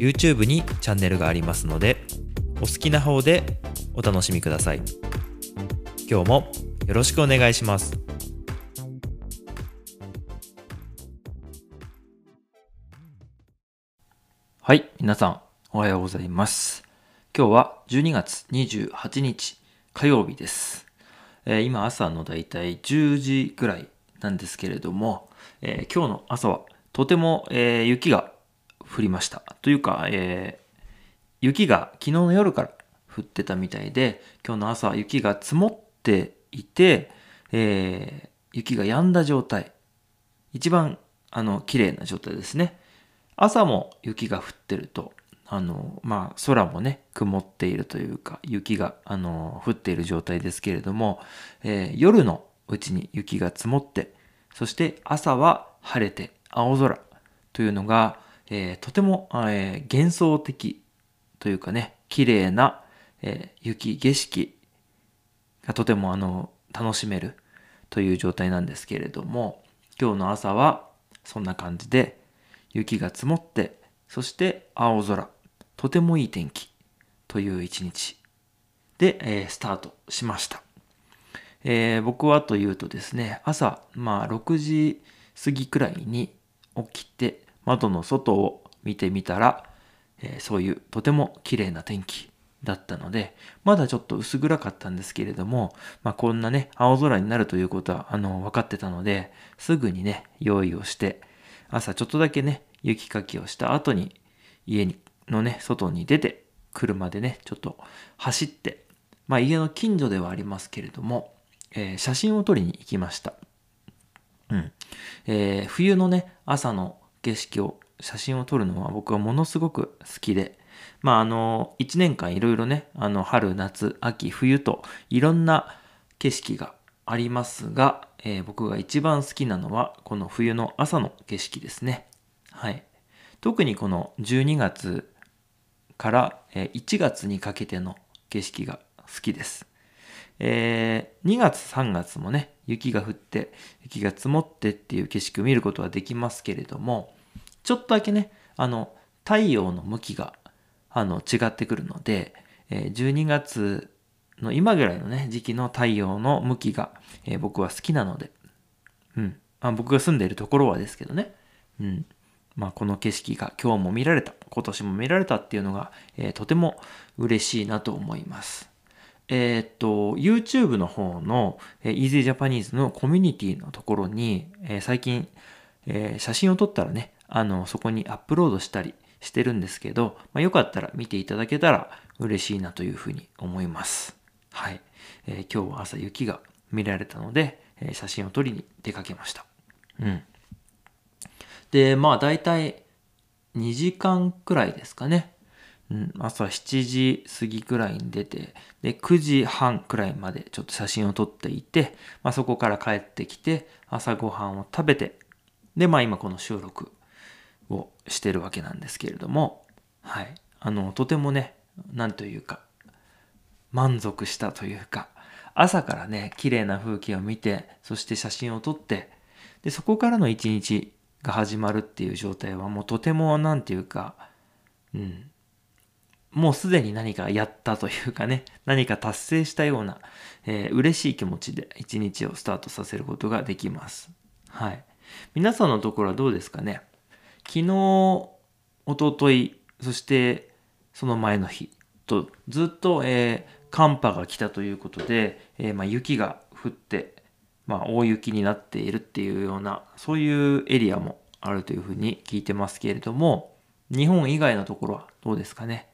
YouTube にチャンネルがありますのでお好きな方でお楽しみください。今日もよろしくお願いします。はい皆さんおはようございます。今日は12月28日火曜日です、えー今朝のだいたい10時ぐらいなんですけれども、えー今日の朝はとても、えー雪が降りました。というか、えー雪が昨日の夜から降ってたみたいで今日の朝雪が積もっていて、えー雪が止んだ状態。一番あの綺麗な状態ですね。朝も雪が降ってるとあのまあ空もね曇っているというか雪があの降っている状態ですけれども、えー夜のうちに雪が積もってそして朝は晴れて青空というのが、えーとても、えー幻想的というかね綺麗な、えー雪景色がとてもあの楽しめるという状態なんですけれども今日の朝はそんな感じで雪が積もってそして青空とてもいい天気という一日で、えースタートしました、えー僕はというとですね朝まあ6時過ぎくらいに起きて窓の外を見てみたら、えーそういうとても綺麗な天気だったのでまだちょっと薄暗かったんですけれども、まあ、こんなね青空になるということはあの分かってたのですぐにね用意をして朝ちょっとだけね雪かきをした後に家にのね外に出て車でねちょっと走ってまあ家の近所ではありますけれども、えー写真を撮りに行きました。うん。えー冬のね朝の景色を写真を撮るのは僕はものすごく好きでまああの1年間いろいろねあの春夏秋冬といろんな景色がありますが、えー僕が一番好きなのはこの冬の朝の景色ですね。はい。特にこの12月から1月にかけての景色が好きです。えー2月3月もね雪が降って雪が積もってっていう景色を見ることはできますけれどもちょっとだけねあの太陽の向きがあの違ってくるので、え12月の今ぐらいのね時期の太陽の向きが、え僕は好きなので、うんあ、僕が住んでいるところはですけどね、うんまあ、この景色が今日も見られた今年も見られたっていうのが、えとても嬉しいなと思います。えーっと、YouTube の方の、えー Easy Japanese のコミュニティのところに、えー最近、えー写真を撮ったらね、あの、そこにアップロードしたりしてるんですけど、まあ、よかったら見ていただけたら嬉しいなというふうに思います。はい。えー今日は朝雪が見られたので、えー写真を撮りに出かけました。うん。で、まあ大体2時間くらいですかね。うん、朝7時過ぎくらいに出て、で、9時半くらいまでちょっと写真を撮っていて、まあそこから帰ってきて、朝ごはんを食べて、で、まあ今この収録をしてるわけなんですけれども、はい。あの、とてもね、なんというか、満足したというか、朝からね、綺麗な風景を見て、そして写真を撮って、で、そこからの一日が始まるっていう状態はもうとてもなんていうか、うん、もうすでに何かやったというかね、何か達成したような、えー嬉しい気持ちで一日をスタートさせることができます。はい。皆さんのところはどうですかね？昨日、一昨日そしてその前の日とずっと、えー寒波が来たということで、えーまあ、雪が降って、まあ、大雪になっているっていうようなそういうエリアもあるというふうに聞いてますけれども日本以外のところはどうですかね？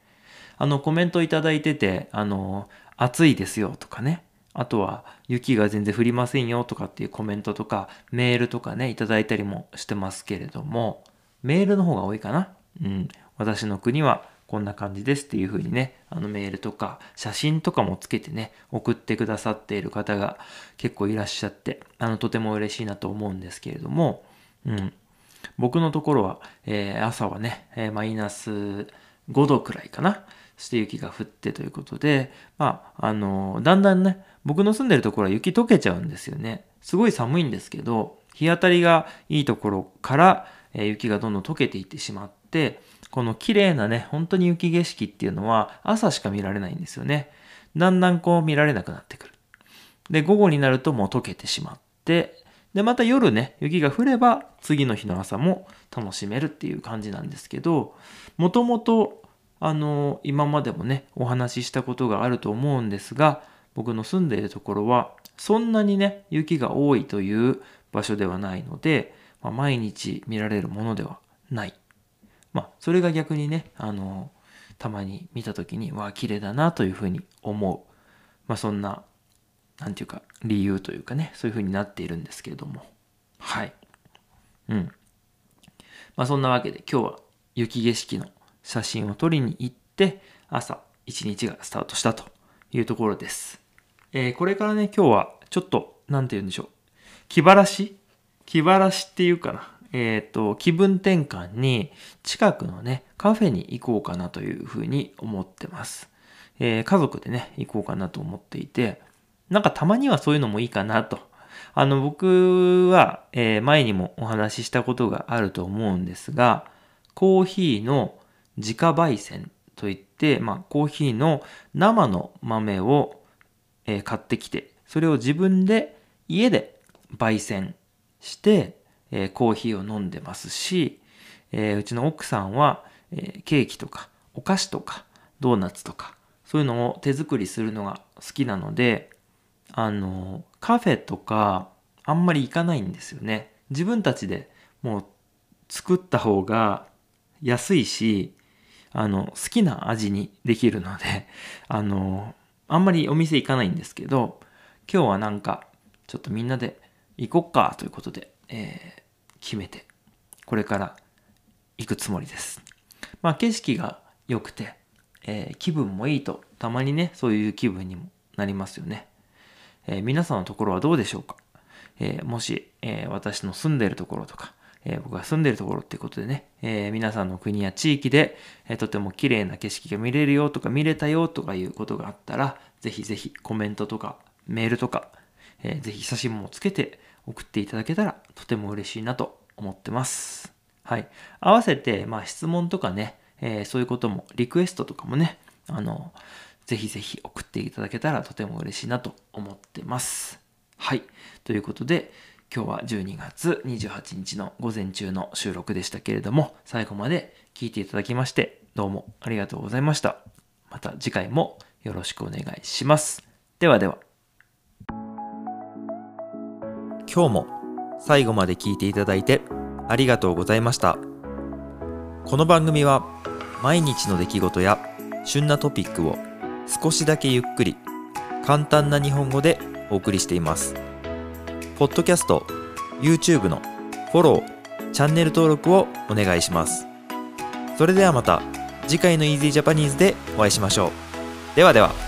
あのコメントいただいててあの暑いですよとかね。あとは雪が全然降りませんよとかっていうコメントとかメールとかねいただいたりもしてますけれども。メールの方が多いかな。うん。私の国はこんな感じですっていう風にね、あのメールとか写真とかもつけてね、送ってくださっている方が結構いらっしゃって、あの、とても嬉しいなと思うんですけれども、うん。僕のところは、えー、朝はね、えー、マイナス5度くらいかな。して雪が降ってということで、まあ、あの、だんだんね、僕の住んでるところは雪溶けちゃうんですよね。すごい寒いんですけど、日当たりがいいところから、えー、雪がどんどん溶けていってしまって、この綺麗なね、本当に雪景色っていうのは朝しか見られないんですよね。だんだんこう見られなくなってくる。で、午後になるともう溶けてしまって、で、また夜ね、雪が降れば次の日の朝も楽しめるっていう感じなんですけど、もともと、あの、今までもね、お話ししたことがあると思うんですが、僕の住んでいるところは、そんなにね、雪が多いという場所ではないので、まあ、毎日見られるものではない。まあ、それが逆にね、あの、たまに見た時に、わあ、綺麗だなというふうに思う。まあ、そんななんていうか、理由というかね、そういう風になっているんですけれども。はい。うん。まあそんなわけで今日は雪景色の写真を撮りに行って、朝一日がスタートしたというところです。えー、これからね、今日はちょっと、なんて言うんでしょう。気晴らし？気晴らしっていうかな。えっ、ー、と、気分転換に近くのね、カフェに行こうかなというふうに思ってます。えー、家族でね、行こうかなと思っていて、なんかたまにはそういうのもいいかなと。あの、僕は、え、前にもお話ししたことがあると思うんですが、コーヒーの自家焙煎といって、まあ、コーヒーの生の豆を、えー、買ってきて、それを自分で家で焙煎して、えー、コーヒーを飲んでますし、えー、うちの奥さんは、えケーキとかお菓子とかドーナツとかそういうのを手作りするのが好きなので、あの、カフェとか、あんまり行かないんですよね。自分たちでもう作った方が安いし、あの、好きな味にできるので、あの、あんまりお店行かないんですけど、今日はなんか、ちょっとみんなで行こっかということで、えー、決めて、これから行くつもりです。まあ景色が良くて、えー、気分もいいと、たまにね、そういう気分にもなりますよね。えー、皆さんのところはどうでしょうか、え、もし、え、私の住んでいるところとか、え僕が住んでるところっていうことでね、え皆さんの国や地域で、えとても綺麗な景色が見れるよとか見れたよとかいうことがあったら、ぜひぜひコメントとかメールとか、えー、ぜひ写真もつけて送っていただけたらとても嬉しいなと思ってます。はい。合わせて、まあ質問とかね、えー、そういうことも、リクエストとかもね、あの、ぜひぜひ送っていただけたらとても嬉しいなと思ってます。はい。ということで、今日は12月28日の午前中の収録でしたけれども、最後まで聞いていただきまして、どうもありがとうございました。また次回もよろしくお願いします。ではでは。今日も最後まで聞いていただいてありがとうございました。この番組は毎日の出来事や旬なトピックを少しだけゆっくり簡単な日本語でお送りしていますポッドキャスト YouTube のフォローチャンネル登録をお願いします。それではまた次回の Easy Japanese でお会いしましょう。ではでは。